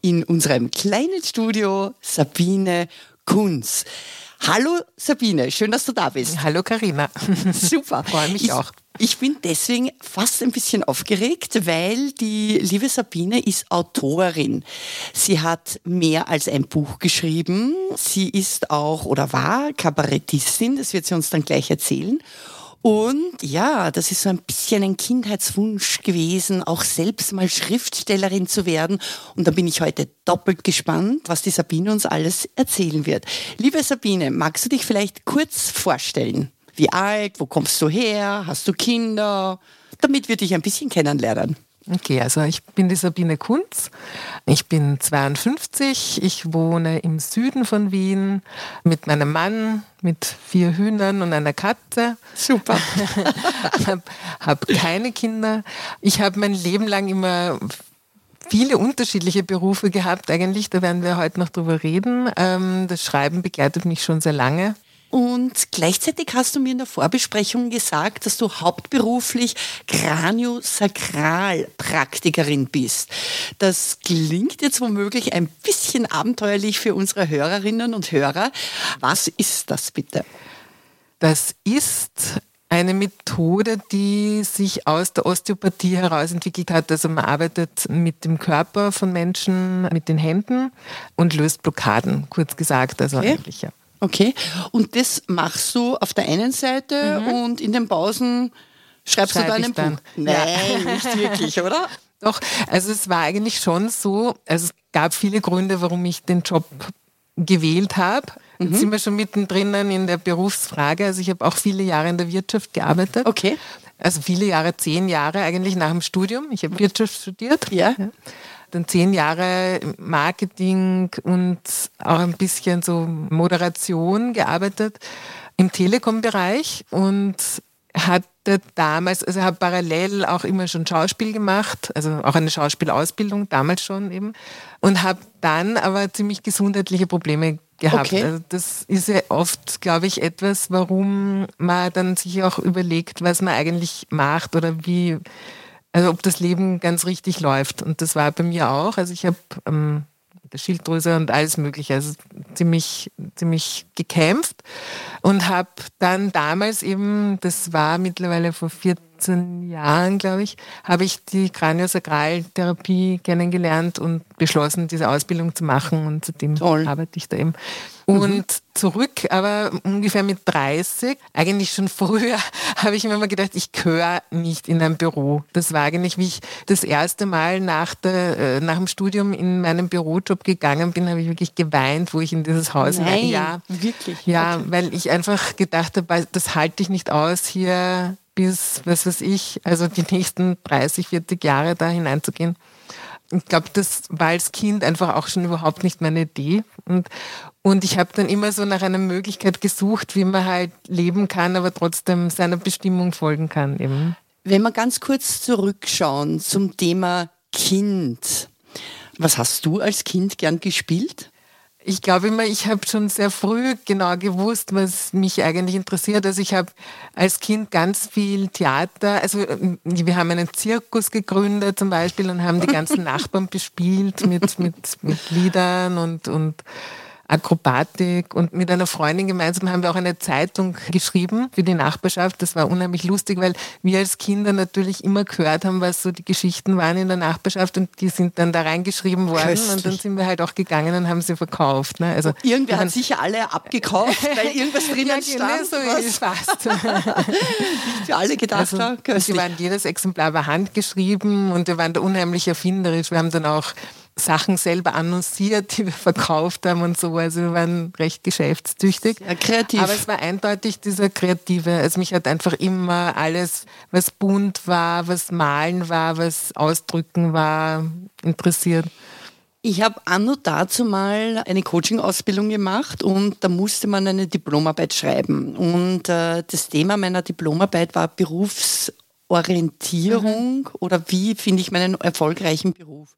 in unserem kleinen Studio Sabine Kunz. Hallo Sabine, schön, dass du da bist. Hallo Karina. Super. Freue mich ich, auch. Ich bin deswegen fast ein bisschen aufgeregt, weil die liebe Sabine ist Autorin. Sie hat mehr als ein Buch geschrieben. Sie ist auch oder war Kabarettistin, das wird sie uns dann gleich erzählen. Und ja, das ist so ein bisschen ein Kindheitswunsch gewesen, auch selbst mal Schriftstellerin zu werden. Und da bin ich heute doppelt gespannt, was die Sabine uns alles erzählen wird. Liebe Sabine, magst du dich vielleicht kurz vorstellen? Wie alt, wo kommst du her, hast du Kinder? Damit wir dich ein bisschen kennenlernen. Okay, also ich bin die Sabine Kunz. Ich bin 52. Ich wohne im Süden von Wien mit meinem Mann, mit vier Hühnern und einer Katze. Super. habe hab keine Kinder. Ich habe mein Leben lang immer viele unterschiedliche Berufe gehabt. Eigentlich, da werden wir heute noch drüber reden. Ähm, das Schreiben begleitet mich schon sehr lange. Und gleichzeitig hast du mir in der Vorbesprechung gesagt, dass du hauptberuflich Kraniosakralpraktikerin bist. Das klingt jetzt womöglich ein bisschen abenteuerlich für unsere Hörerinnen und Hörer. Was ist das bitte? Das ist eine Methode, die sich aus der Osteopathie heraus entwickelt hat. Also man arbeitet mit dem Körper von Menschen, mit den Händen und löst Blockaden, kurz gesagt. Also Okay. eigentlich, ja. Okay. Und das machst du auf der einen Seite und in den Pausen schreibst Schreib du ich dein dann. Buch. Nein, nicht wirklich, oder? Doch, also es war eigentlich schon so, also es gab viele Gründe, warum ich den Job gewählt habe. Jetzt sind wir schon mittendrin in der Berufsfrage. Also ich habe auch viele Jahre in der Wirtschaft gearbeitet. Okay. Also viele Jahre, zehn Jahre eigentlich nach dem Studium. Ich habe Wirtschaft studiert. Ja. Dann zehn Jahre Marketing und auch ein bisschen so Moderation gearbeitet im Telekom-Bereich und hatte damals, also habe parallel auch immer schon Schauspiel gemacht, also auch eine Schauspielausbildung, damals schon eben, und habe dann aber ziemlich gesundheitliche Probleme gehabt. Okay. Also das ist ja oft, glaube ich, etwas, warum man dann sich auch überlegt, was man eigentlich macht oder wie, also ob das Leben ganz richtig läuft. Und das war bei mir auch. Also ich habe ähm, Schilddrüse und alles Mögliche, also ziemlich, ziemlich gekämpft und habe dann damals eben, das war mittlerweile vor 14 Jahren, glaube ich, habe ich die Kraniosakraltherapie kennengelernt und beschlossen, diese Ausbildung zu machen und seitdem Toll. arbeite ich da eben. Und zurück, aber ungefähr mit 30, eigentlich schon früher, habe ich mir immer gedacht, ich gehöre nicht in ein Büro. Das war eigentlich, wie ich das erste Mal nach, der, äh, nach dem Studium in meinen Bürojob gegangen bin, habe ich wirklich geweint, wo ich in dieses Haus Nein, ja, wirklich? Ja, Okay. weil ich einfach gedacht habe, das halte ich nicht aus, hier bis, was weiß ich, also die nächsten 30, 40 Jahre da hineinzugehen ich glaube, das war als Kind einfach auch schon überhaupt nicht meine Idee. Und, und ich habe dann immer so nach einer Möglichkeit gesucht, wie man halt leben kann, aber trotzdem seiner Bestimmung folgen kann eben. Wenn wir ganz kurz zurückschauen zum Thema Kind. Was hast du als Kind gern gespielt? Ich glaube immer, ich habe schon sehr früh genau gewusst, was mich eigentlich interessiert. Also ich habe als Kind ganz viel Theater, also äh, wir haben einen Zirkus gegründet zum Beispiel und haben die ganzen Nachbarn bespielt mit, mit, mit Liedern und, und Akrobatik und mit einer Freundin gemeinsam haben wir auch eine Zeitung geschrieben für die Nachbarschaft. Das war unheimlich lustig, weil wir als Kinder natürlich immer gehört haben, was so die Geschichten waren in der Nachbarschaft und die sind dann da reingeschrieben worden und dann Köstlich. sind wir halt auch gegangen und haben sie verkauft. Ne? Also Irgendwer hat sicher alle abgekauft, weil irgendwas drinnen ja, stand, genau so was ist fast. für alle gedacht Also, haben. Köstlich. waren jedes Exemplar war handgeschrieben und wir waren da unheimlich erfinderisch. Wir haben dann auch Sachen selber annonciert, die wir verkauft haben und so. Also wir waren recht geschäftstüchtig. Sehr kreativ. Aber es war eindeutig dieser kreative. Also mich hat einfach immer alles, was bunt war, was malen war, was ausdrücken war, interessiert. Ich habe anno dazu mal eine Coaching-Ausbildung gemacht und da musste man eine Diplomarbeit schreiben. Und äh, das Thema meiner Diplomarbeit war Berufs- Orientierung mhm. oder wie finde ich meinen erfolgreichen Beruf.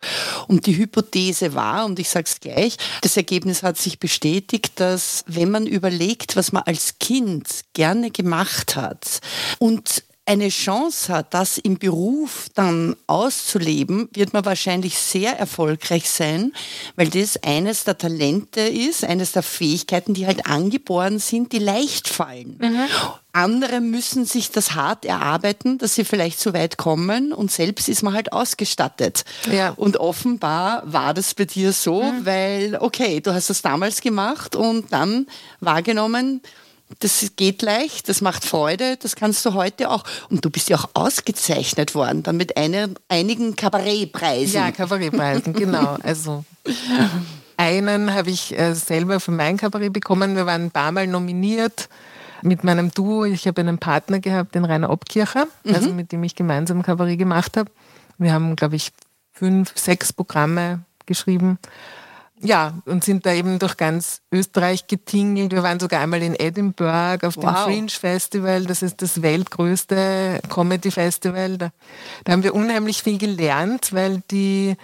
Und die Hypothese war, und ich sage es gleich, das Ergebnis hat sich bestätigt, dass wenn man überlegt, was man als Kind gerne gemacht hat und eine Chance hat, das im Beruf dann auszuleben, wird man wahrscheinlich sehr erfolgreich sein, weil das eines der Talente ist, eines der Fähigkeiten, die halt angeboren sind, die leicht fallen. Mhm. Andere müssen sich das hart erarbeiten, dass sie vielleicht so weit kommen und selbst ist man halt ausgestattet. Ja. Und offenbar war das bei dir so, mhm. weil, okay, du hast das damals gemacht und dann wahrgenommen, das geht leicht, das macht Freude, das kannst du heute auch. Und du bist ja auch ausgezeichnet worden, dann mit einer, einigen Kabarettpreisen. Ja, Kabarettpreisen, genau. Also einen habe ich äh, selber für mein Kabarett bekommen. Wir waren ein paar Mal nominiert mit meinem Duo. Ich habe einen Partner gehabt, den Rainer Obkircher, mhm. also mit dem ich gemeinsam Kabarett gemacht habe. Wir haben, glaube ich, fünf, sechs Programme geschrieben ja, und sind da eben durch ganz Österreich getingelt. Wir waren sogar einmal in Edinburgh auf dem wow. Fringe Festival. Das ist das weltgrößte Comedy Festival. Da, da haben wir unheimlich viel gelernt, weil die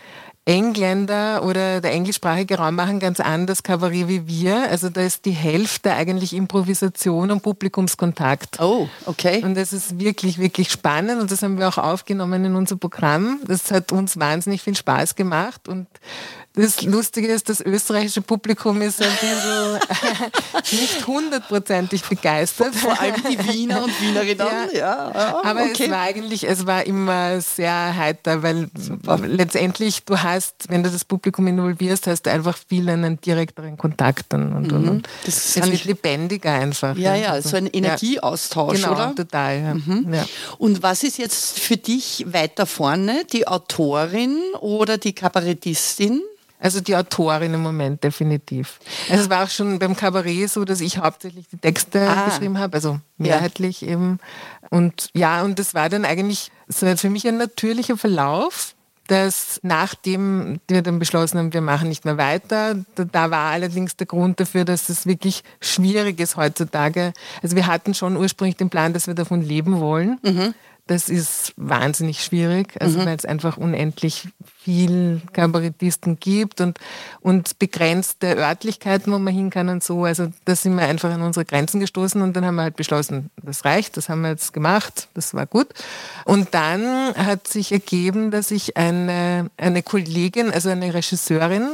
Engländer oder der englischsprachige Raum machen ganz anders Kabarett wie wir. Also da ist die Hälfte eigentlich Improvisation und Publikumskontakt. Oh, okay. Und das ist wirklich, wirklich spannend und das haben wir auch aufgenommen in unser Programm. Das hat uns wahnsinnig viel Spaß gemacht und das Lustige ist, das österreichische Publikum ist ein bisschen nicht hundertprozentig begeistert. Vor allem die Wiener und Wienerinnen. Ja. ja, ja Aber okay. es war eigentlich, es war immer sehr heiter, weil Super. letztendlich du hast, wenn du das Publikum involvierst, hast du einfach viel einen direkteren Kontakt und, und, mhm. und. Das es wird lebendiger einfach. Ja, ja, so ein Energieaustausch, genau, oder? total. Ja. Mhm. Ja. Und was ist jetzt für dich weiter vorne, die Autorin oder die Kabarettistin? Also die Autorin im Moment definitiv. Also es war auch schon beim Kabarett so, dass ich hauptsächlich die Texte ah. geschrieben habe, also mehrheitlich ja. eben. Und ja, und das war dann eigentlich so für mich ein natürlicher Verlauf, dass nachdem wir dann beschlossen haben, wir machen nicht mehr weiter, da, war allerdings der Grund dafür, dass es wirklich schwierig ist heutzutage. Also wir hatten schon ursprünglich den Plan, dass wir davon leben wollen. Mhm. Das ist wahnsinnig schwierig, also mhm. weil es einfach unendlich viel Kabarettisten gibt und, und begrenzte Örtlichkeiten, wo man hin kann und so. Also da sind wir einfach an unsere Grenzen gestoßen und dann haben wir halt beschlossen, das reicht, das haben wir jetzt gemacht, das war gut. Und dann hat sich ergeben, dass ich eine, eine Kollegin, also eine Regisseurin,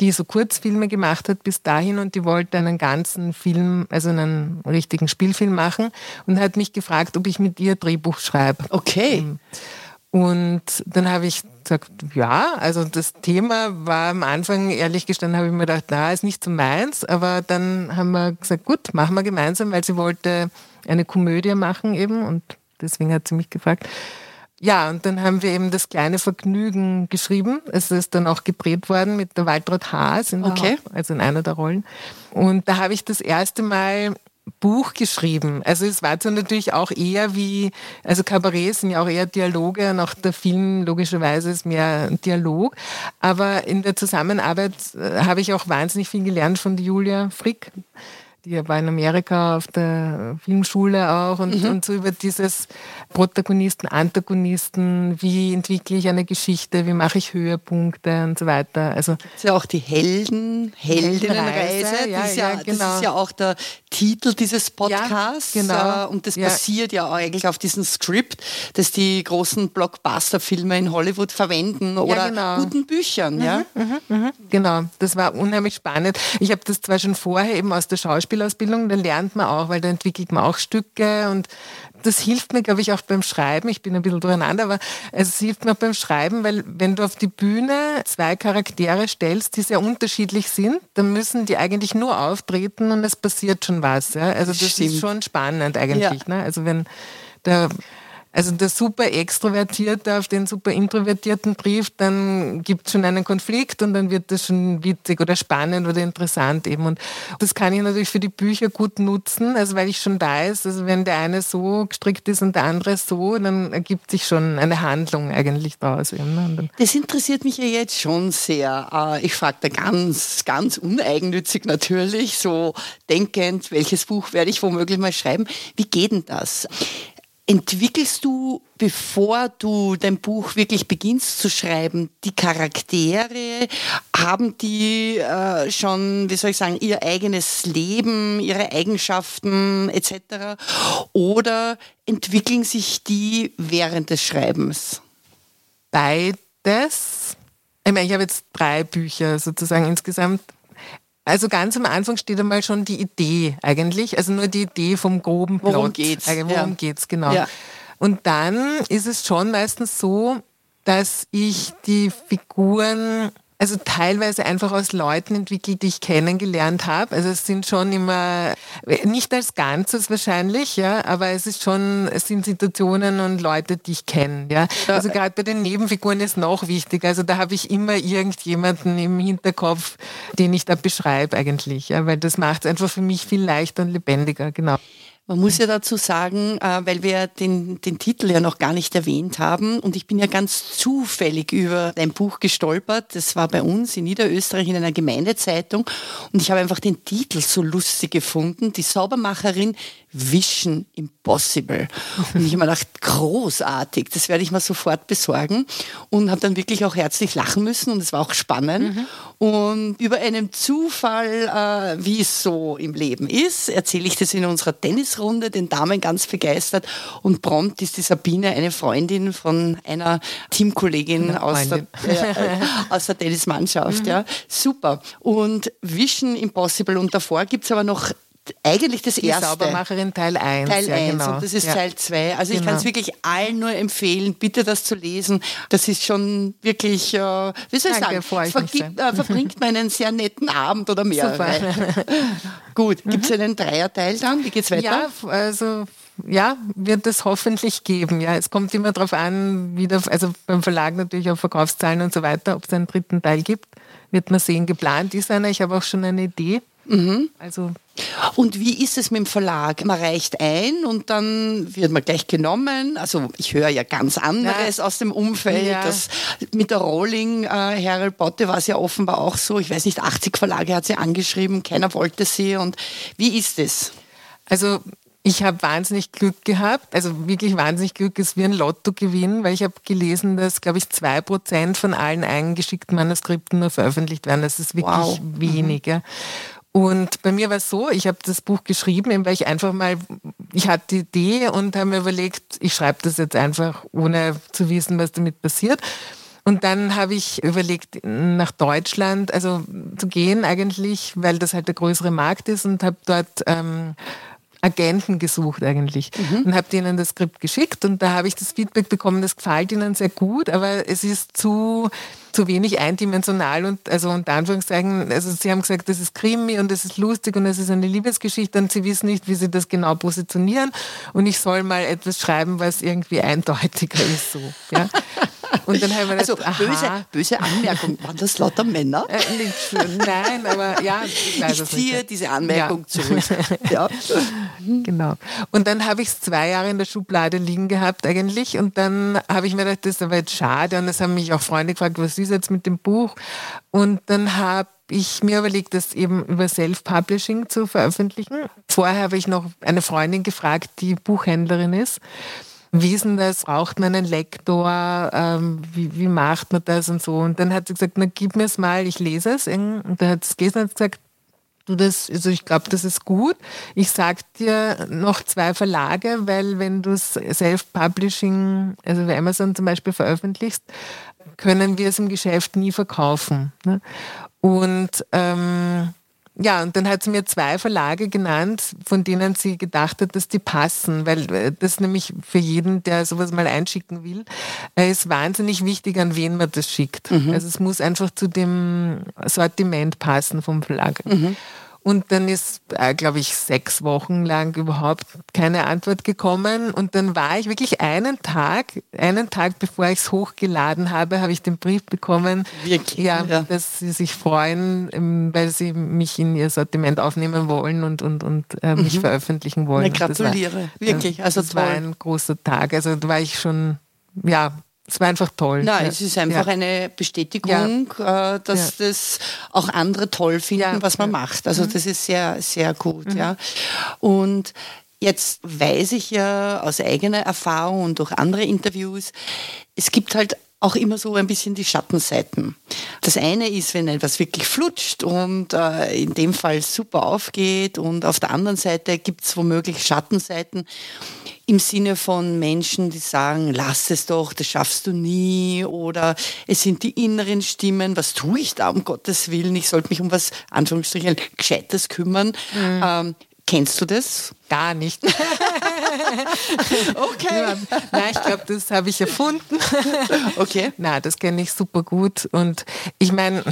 die so Kurzfilme gemacht hat bis dahin und die wollte einen ganzen Film, also einen richtigen Spielfilm machen und hat mich gefragt, ob ich mit ihr Drehbuch schreibe. Okay. Ähm, und dann habe ich gesagt, ja, also das Thema war am Anfang, ehrlich gestanden, habe ich mir gedacht, na, ist nicht so meins, aber dann haben wir gesagt, gut, machen wir gemeinsam, weil sie wollte eine Komödie machen eben und deswegen hat sie mich gefragt. Ja, und dann haben wir eben das kleine Vergnügen geschrieben. Es ist dann auch gedreht worden mit der Waltraud Haas, in okay. also in einer der Rollen. Und da habe ich das erste Mal Buch geschrieben. Also es war zwar natürlich auch eher wie, also Kabarett sind ja auch eher Dialoge und auch der Film logischerweise ist mehr Dialog. Aber in der Zusammenarbeit äh, habe ich auch wahnsinnig viel gelernt von Julia Frick die war in Amerika auf der Filmschule auch und, mhm. und so über dieses Protagonisten, Antagonisten, wie entwickle ich eine Geschichte, wie mache ich Höhepunkte und so weiter. Also das ist ja auch die Helden, Heldinnenreise. Ja, das, ist ja, ja, genau. das ist ja auch der Titel dieses Podcasts. Genau. Äh, und das basiert ja eigentlich auf diesem Skript, das die großen Blockbuster-Filme in Hollywood verwenden oder genau. guten Büchern. Mhm, ja? Mhm, mhm. Genau, das war unheimlich spannend. Ich habe das zwar schon vorher eben aus der Schauspiel Schauspielausbildung, da lernt man auch, weil da entwickelt man auch Stücke und das hilft mir, glaube ich, auch beim Schreiben. Ich bin ein bisschen durcheinander, aber es hilft mir auch beim Schreiben, weil wenn du auf die Bühne zwei Charaktere stellst, die sehr unterschiedlich sind, dann müssen die eigentlich nur auftreten und es passiert schon was. Ja? Also das Stimmt. ist schon spannend eigentlich. Ja. Ne? Also wenn der also der super Extrovertierte auf den super Introvertierten trifft, dann gibt es schon einen Konflikt und dann wird das schon witzig oder spannend oder interessant eben. Und das kann ich natürlich für die Bücher gut nutzen, also weil ich schon weiß, also wenn der eine so gestrickt ist und der andere so, dann ergibt sich schon eine Handlung eigentlich daraus. Eben. Ne? Das interessiert mich ja jetzt schon sehr. Äh, ich frage da ganz, ganz uneigennützig natürlich, so denkend, welches Buch werde ich womöglich mal schreiben. Wie geht denn das? Entwickelst du, bevor du dein Buch wirklich beginnst zu schreiben, die Charaktere? Haben die äh, schon, wie soll ich sagen, ihr eigenes Leben, ihre Eigenschaften etc.? Oder entwickeln sich die während des Schreibens? Beides. Ich meine, ich habe jetzt drei Bücher sozusagen insgesamt also ganz am Anfang steht einmal schon die Idee eigentlich, also nur die Idee vom groben Plot. Worum geht's? Worum ja. geht's, genau. Ja. Und dann ist es schon meistens so, dass ich die Figuren also teilweise einfach aus Leuten entwickelt, die ich kennengelernt habe. Also es sind schon immer, nicht als Ganzes wahrscheinlich, ja, aber es ist schon, es sind Situationen und Leute, die ich kenne. Ja. Also gerade bei den Nebenfiguren ist noch wichtig. Also da habe ich immer irgendjemanden im Hinterkopf, den ich da beschreibe eigentlich, ja, weil das macht es einfach für mich viel leichter und lebendiger, genau. Man muss ja dazu sagen, äh, weil wir den, den Titel ja noch gar nicht erwähnt haben und ich bin ja ganz zufällig über dein Buch gestolpert. Das war bei uns in Niederösterreich in einer Gemeindezeitung und ich habe einfach den Titel so lustig gefunden. Die Saubermacherin Vision Impossible. Und ich habe mir gedacht, großartig, das werde ich mal sofort besorgen und habe dann wirklich auch herzlich lachen müssen und es war auch spannend. Mhm. Und über einen Zufall, äh, wie es so im Leben ist, erzähle ich das in unserer Tennisrunde, den Damen ganz begeistert und prompt ist die Sabine eine Freundin von einer Teamkollegin aus der, äh, aus der Tennismannschaft. Mhm. Ja. Super. Und Vision Impossible und davor gibt es aber noch eigentlich das die erste. Saubermacherin Teil 1. Teil ja, 1 genau. und das ist ja. Teil 2. Also genau. ich kann es wirklich allen nur empfehlen, bitte das zu lesen. Das ist schon wirklich, äh, wie soll ich Danke, sagen, vergibt, äh, verbringt man einen sehr netten Abend oder mehrere. Gut, gibt es mhm. einen Dreierteil dann? Wie geht's weiter? Ja, also ja, wird es hoffentlich geben. Ja, es kommt immer darauf an, wie der, also beim Verlag natürlich auf Verkaufszahlen und so weiter, ob es einen dritten Teil gibt, wird man sehen. Geplant ist einer. Ich habe auch schon eine Idee. Mhm. Also und wie ist es mit dem Verlag? Man reicht ein und dann wird man gleich genommen. Also ich höre ja ganz anderes ja. aus dem Umfeld. Ja. Das, mit der Rolling, äh, Harold Botte war es ja offenbar auch so. Ich weiß nicht, 80 Verlage hat sie angeschrieben, keiner wollte sie. Und wie ist es? Also ich habe wahnsinnig Glück gehabt, also wirklich wahnsinnig Glück, es ist wie ein Lottogewinn, weil ich habe gelesen, dass, glaube ich, zwei Prozent von allen eingeschickten Manuskripten nur veröffentlicht werden. Das ist wirklich wow. wenig. Mhm. Und bei mir war es so, ich habe das Buch geschrieben, weil ich einfach mal, ich hatte die Idee und habe mir überlegt, ich schreibe das jetzt einfach, ohne zu wissen, was damit passiert. Und dann habe ich überlegt, nach Deutschland, also zu gehen eigentlich, weil das halt der größere Markt ist und habe dort ähm, Agenten gesucht eigentlich mhm. und habe denen das Skript geschickt und da habe ich das Feedback bekommen, das gefällt ihnen sehr gut, aber es ist zu zu wenig eindimensional und also unter Anführungszeichen, also sie haben gesagt, das ist Krimi und es ist lustig und es ist eine Liebesgeschichte und sie wissen nicht, wie sie das genau positionieren und ich soll mal etwas schreiben, was irgendwie eindeutiger ist so. Ja? Und dann haben wir also gedacht, böse, böse Anmerkung, waren das lauter Männer? Äh, nicht, nein, aber ja. Ich, ich ziehe nicht. diese Anmerkung ja. zurück. Ja. genau. Und dann habe ich es zwei Jahre in der Schublade liegen gehabt eigentlich und dann habe ich mir gedacht, das ist aber jetzt schade und das haben mich auch Freunde gefragt, was ist jetzt mit dem Buch? Und dann habe ich mir überlegt, das eben über Self-Publishing zu veröffentlichen. Vorher habe ich noch eine Freundin gefragt, die Buchhändlerin ist denn das? Braucht man einen Lektor? Ähm, wie, wie macht man das und so? Und dann hat sie gesagt, na gib mir es mal, ich lese es. Und dann hat es gelesen und gesagt, du das, also ich glaube, das ist gut. Ich sag dir noch zwei Verlage, weil wenn du es Self-Publishing, also bei Amazon zum Beispiel veröffentlichst, können wir es im Geschäft nie verkaufen. Ne? Und ähm, ja, und dann hat sie mir zwei Verlage genannt, von denen sie gedacht hat, dass die passen, weil äh, das nämlich für jeden, der sowas mal einschicken will, äh, ist wahnsinnig wichtig, an wen man das schickt. Mhm. Also es muss einfach zu dem Sortiment passen vom Verlag. Mhm. Und dann ist, äh, glaube ich, sechs Wochen lang überhaupt keine Antwort gekommen. Und dann war ich wirklich einen Tag, einen Tag bevor ich es hochgeladen habe, habe ich den Brief bekommen, Wirklich? Ja, dass sie sich freuen, ähm, weil sie mich in ihr Sortiment aufnehmen wollen und, und, und äh, mich veröffentlichen wollen. Na, Das war- gratuliere. Wirklich, also das war toll. ein großer Tag. Also da war ich schon, ja, es war einfach toll. Nein, ja. es ist einfach ja. eine Bestätigung, äh, dass das auch andere toll finden, Ja, was man ja. Mhm. macht. Also das ist sehr, sehr gut. Ja. Und jetzt weiß ich ja aus eigener Erfahrung und durch andere Interviews, es gibt halt auch immer so ein bisschen die Schattenseiten. Das eine ist, wenn etwas wirklich flutscht und äh, in dem Fall super aufgeht und auf der anderen Seite gibt es womöglich Schattenseiten im Sinne von Menschen, die sagen, lass es doch, das schaffst du nie oder es sind die inneren Stimmen, was tue ich da um Gottes Willen, ich sollte mich um was, Anführungsstrichen, Gescheites kümmern. Ähm, kennst du das? Gar nicht. Okay. Nein, ich glaube, das habe ich erfunden. Okay. Na, das kenne ich super gut. Und ich meine,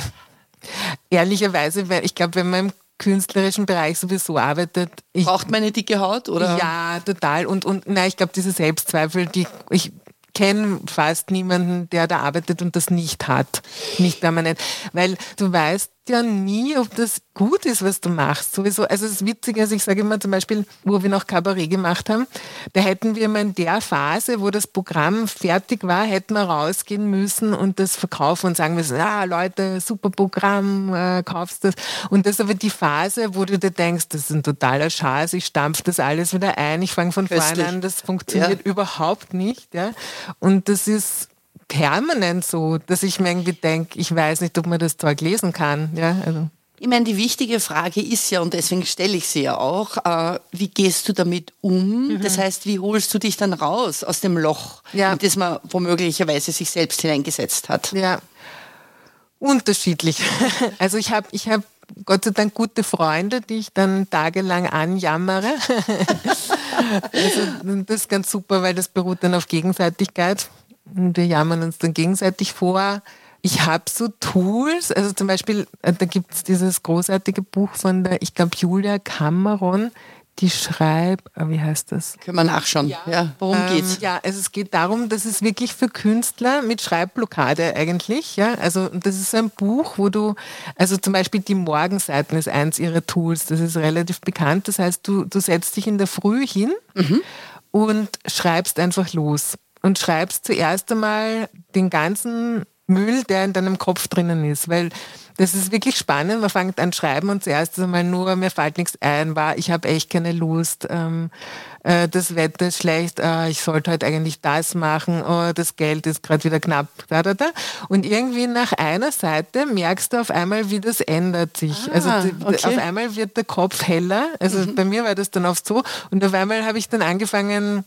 ehrlicherweise, weil ich glaube, wenn man im künstlerischen Bereich sowieso arbeitet, ich, Braucht man eine dicke Haut? Oder? ja, total. Und, und nein, ich glaube, diese Selbstzweifel, die ich kenne fast niemanden, der da arbeitet und das nicht hat. Nicht permanent. Weil du weißt ja nie, ob das gut ist, was du machst. Sowieso. Also das Witzige ist, ich sage immer zum Beispiel, wo wir noch Kabarett gemacht haben, da hätten wir mal in der Phase, wo das Programm fertig war, hätten wir rausgehen müssen und das verkaufen und sagen müssen, ja Leute, super Programm, äh, kaufst das. Und das ist aber die Phase, wo du dir denkst, das ist ein totaler Schatz, ich stampf das alles wieder ein, ich fange von vorne an, das funktioniert Ja. überhaupt nicht. Ja? Und das ist permanent so, dass ich mir irgendwie denke, ich weiß nicht, ob man das Zeug lesen kann. Ja, also. Ich meine, die wichtige Frage ist ja, und deswegen stelle ich sie ja auch, äh, wie gehst du damit um? Das heißt, wie holst du dich dann raus aus dem Loch, Ja. in das man womöglicherweise sich selbst hineingesetzt hat? Ja, unterschiedlich. Also ich habe ich hab Gott sei Dank gute Freunde, die ich dann tagelang anjammere. Also das ist ganz super, weil das beruht dann auf Gegenseitigkeit. Und wir jammern uns dann gegenseitig vor. Ich habe so Tools, also zum Beispiel, äh, da gibt es dieses großartige Buch von der, ich glaube, Julia Cameron, die schreibt, äh, wie heißt das? Können wir nachschauen. Ja. Worum Ähm, geht's? Ja, also es geht darum, dass es wirklich für Künstler mit Schreibblockade eigentlich, ja, also das ist ein Buch, wo du, also zum Beispiel die Morgenseiten ist eins ihrer Tools, das ist relativ bekannt, das heißt, du, du setzt dich in der Früh hin und schreibst einfach los und schreibst zuerst einmal den ganzen Müll, der in deinem Kopf drinnen ist, weil das ist wirklich spannend. Man fängt an schreiben und zuerst einmal nur, mir fällt nichts ein, war, ich habe echt keine Lust, ähm, äh, das Wetter ist schlecht, äh, ich sollte heute eigentlich das machen, oh, das Geld ist gerade wieder knapp, da, da, da. Und irgendwie nach einer Seite merkst du auf einmal, wie das ändert sich. Ah, also die, okay. auf einmal wird der Kopf heller. Also bei mir war das dann oft so. Und auf einmal habe ich dann angefangen,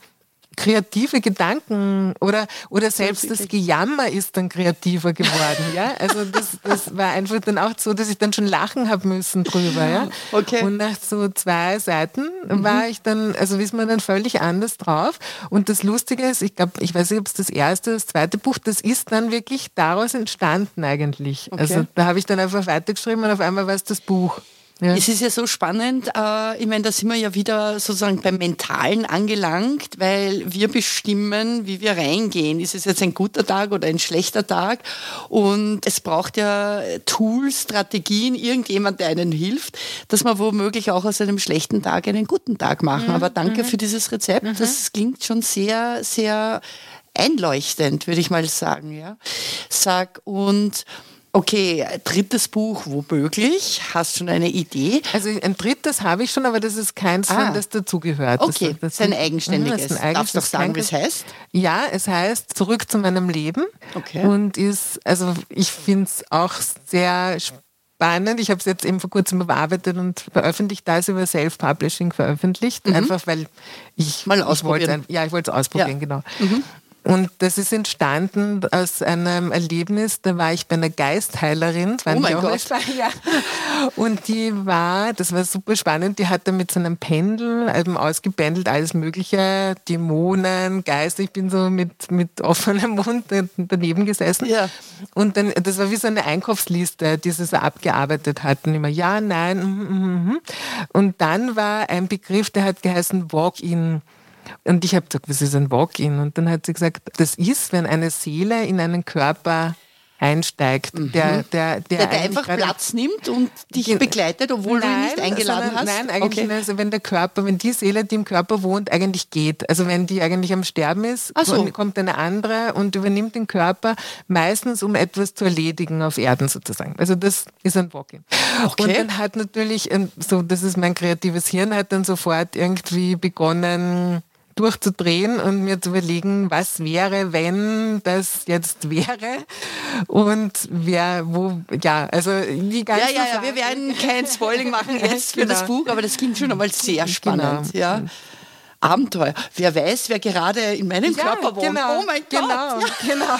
kreative Gedanken oder, oder selbst das Gejammer ist dann kreativer geworden. Ja? Also das, das war einfach dann auch so, dass ich dann schon lachen habe müssen drüber. Ja? Okay. Und nach so zwei Seiten war ich dann, also ist man dann völlig anders drauf. Und das Lustige ist, ich glaube, ich weiß nicht, ob es das erste oder das zweite Buch, das ist dann wirklich daraus entstanden eigentlich. Also da habe ich dann einfach weitergeschrieben und auf einmal war es das Buch. Ja. Es ist ja so spannend, äh, ich meine, da sind wir ja wieder sozusagen beim Mentalen angelangt, weil wir bestimmen, wie wir reingehen. Ist es jetzt ein guter Tag oder ein schlechter Tag? Und es braucht ja Tools, Strategien, irgendjemand, der einen hilft, dass man womöglich auch aus einem schlechten Tag einen guten Tag machen. Aber danke für dieses Rezept. Das klingt schon sehr, sehr einleuchtend, würde ich mal sagen. Ja. Sag und Okay, drittes Buch womöglich. Hast schon eine Idee? Also ein drittes habe ich schon, aber das ist keins, Ah. von das dazugehört. Okay, das, das ist ein eigenständiges. Mhm, das ist ein Darfst du sagen, wie es heißt? Ja, es heißt Zurück zu meinem Leben. Okay. Und ist, also ich finde es auch sehr spannend. Ich habe es jetzt eben vor kurzem überarbeitet und veröffentlicht, da ist über Self-Publishing veröffentlicht. Einfach weil ich Mhm. Mal ich wollte ausprobieren. Ja, ich wollte es ausprobieren, Ja. Mhm. Und das ist entstanden aus einem Erlebnis, da war ich bei einer Geistheilerin. Oh mein Gott. Ja. Und die war, das war super spannend, die hat da mit so einem Pendel eben ausgebändelt, alles mögliche, Dämonen, Geister. Ich bin so mit, mit offenem Mund daneben gesessen. Ja. Und dann, das war wie so eine Einkaufsliste, die sie so abgearbeitet hatten. Immer ja, nein, mm, mm, mm. Und dann war ein Begriff, der hat geheißen Walk-in. Und ich habe gesagt, was ist ein Walk-in? Und dann hat sie gesagt, das ist, wenn eine Seele in einen Körper einsteigt, Mhm. der, der, der, Der, einfach Platz nimmt und dich begleitet, obwohl du ihn nicht eingeladen sondern, hast? Nein, eigentlich Okay. also wenn der Körper, wenn die Seele, die im Körper wohnt, eigentlich geht. Also wenn die eigentlich am Sterben ist, so. kommt eine andere und übernimmt den Körper, meistens um etwas zu erledigen auf Erden sozusagen. Also das ist ein Walk-in. Okay. Und dann hat natürlich, ähm, so das ist mein kreatives Hirn, hat dann sofort irgendwie begonnen durchzudrehen und mir zu überlegen, was wäre, wenn das jetzt wäre und wer, wo, ja, also die ganzen Ja, ja, ja, wir werden kein Spoiling machen jetzt für das Genau. Buch, aber das klingt schon einmal sehr spannend. Genau. Ja. Abenteuer. Wer weiß, wer gerade in meinem Körper wohnt. Genau, oh mein genau, Gott. Genau,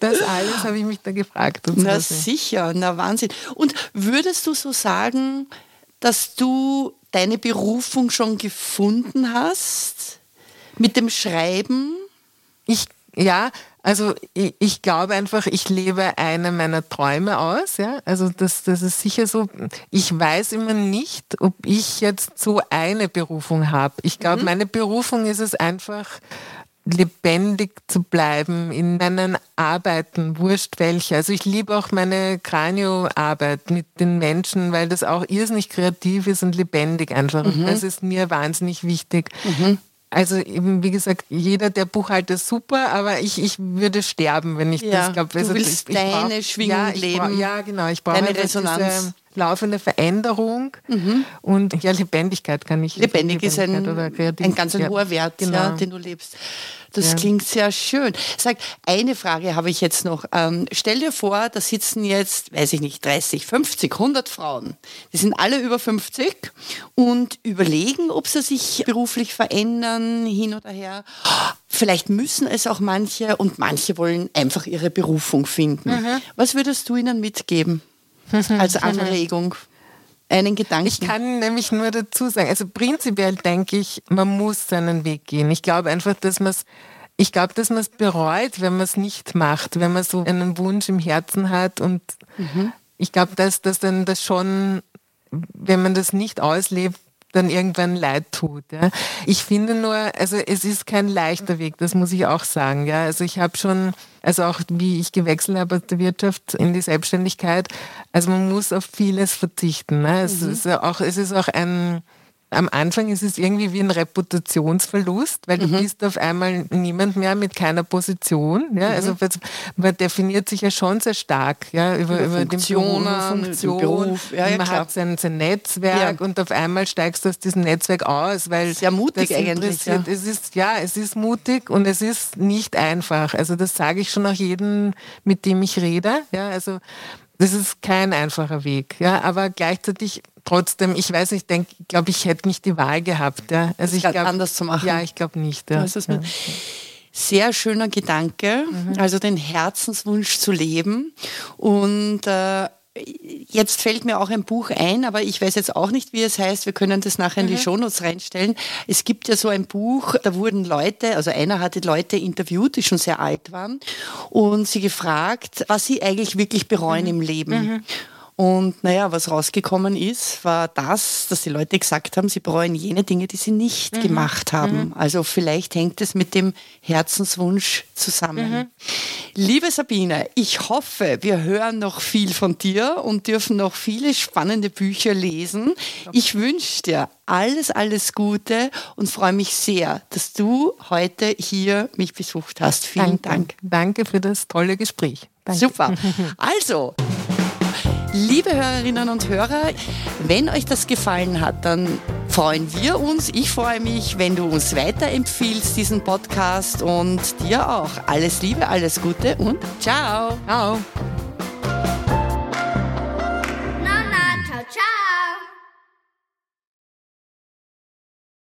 Das alles habe ich mich da gefragt. Und so. Na sicher, na Wahnsinn. Und würdest du so sagen, dass du deine Berufung schon gefunden hast mit dem Schreiben? Ich, ja, also ich, ich glaube einfach, ich lebe eine meiner Träume aus. Ja? Also das, das ist sicher so. Ich weiß immer nicht, ob ich jetzt so eine Berufung habe. Ich glaube, meine Berufung ist es einfach, lebendig zu bleiben in meinen Arbeiten, wurscht welche. Also ich liebe auch meine Kranioarbeit mit den Menschen, weil das auch irrsinnig kreativ ist und lebendig einfach. Und das ist mir wahnsinnig wichtig. Also eben, wie gesagt, jeder der Buchhalter ist super, aber ich, ich würde sterben, wenn ich Ja, das glaube. du willst deine Schwingung ja, ich leben, Brauch, ja, genau. Ich brauche einfach Resonanz. Diese laufende Veränderung und ja, Lebendigkeit kann ich. Lebendig ist ein, Lebendigkeit oder kreativ- ein ganz ein hoher Wert, genau. ja, den du lebst. Das Ja. klingt sehr schön. Sag, eine Frage habe ich jetzt noch. Ähm, stell dir vor, da sitzen jetzt, weiß ich nicht, 30, 50, 100 Frauen. Die sind alle über 50 und überlegen, ob sie sich beruflich verändern, hin oder her. Vielleicht müssen es auch manche und manche wollen einfach ihre Berufung finden. Mhm. Was würdest du ihnen mitgeben als Anregung? Einen Gedanken? Ich kann nämlich nur dazu sagen, also prinzipiell denke ich, man muss seinen Weg gehen. Ich glaube einfach, dass man es ich glaube, dass man es bereut, wenn man es nicht macht, wenn man so einen Wunsch im Herzen hat. Und ich glaube, dass das dann das schon, wenn man das nicht auslebt, dann irgendwann leid tut. Ja. Ich finde nur, also es ist kein leichter Weg, das muss ich auch sagen. Ja. Also ich habe schon, also auch wie ich gewechselt habe aus der Wirtschaft in die Selbstständigkeit, also man muss auf vieles verzichten. Ne. Es, ist ja auch, es ist auch ein, am Anfang ist es irgendwie wie ein Reputationsverlust, weil du bist auf einmal niemand mehr mit keiner Position. Ja? Also das- man definiert sich ja schon sehr stark ja? über, über, den Funktionen, Funktion. Beruf. Ja, ja, man klar. hat sein, sein Netzwerk Ja. und auf einmal steigst du aus diesem Netzwerk aus, weil Sehr mutig eigentlich, ja. Es ist ja, es ist mutig und es ist nicht einfach. Also das sage ich schon auch jedem, mit dem ich rede. Ja, also das ist kein einfacher Weg. Ja, aber gleichzeitig trotzdem, ich weiß nicht, ich denke, glaube ich, hätte nicht die Wahl gehabt. Ja, also ich grad glaub, anders zu machen. Ja, ich glaube nicht. Ja. Das ist ja. sehr schöner Gedanke, Mhm. also den Herzenswunsch zu leben. Und äh, jetzt fällt mir auch ein Buch ein, aber ich weiß jetzt auch nicht, wie es heißt. Wir können das nachher Mhm. in die Shownotes reinstellen. Es gibt ja so ein Buch, da wurden Leute, also einer hatte Leute interviewt, die schon sehr alt waren, und sie gefragt, was sie eigentlich wirklich bereuen Mhm. im Leben. Und naja, was rausgekommen ist, war das, dass die Leute gesagt haben, sie bereuen jene Dinge, die sie nicht gemacht haben. Also vielleicht hängt es mit dem Herzenswunsch zusammen. Liebe Sabine, ich hoffe, wir hören noch viel von dir und dürfen noch viele spannende Bücher lesen. Ich wünsche dir alles, alles Gute und freue mich sehr, dass du heute hier mich besucht hast. Vielen Dank. Danke für das tolle Gespräch. Danke. Super. Also, liebe Hörerinnen und Hörer, wenn euch das gefallen hat, dann freuen wir uns. Ich freue mich, wenn du uns weiterempfiehlst, diesen Podcast und dir auch. Alles Liebe, alles Gute und ciao. Ciao.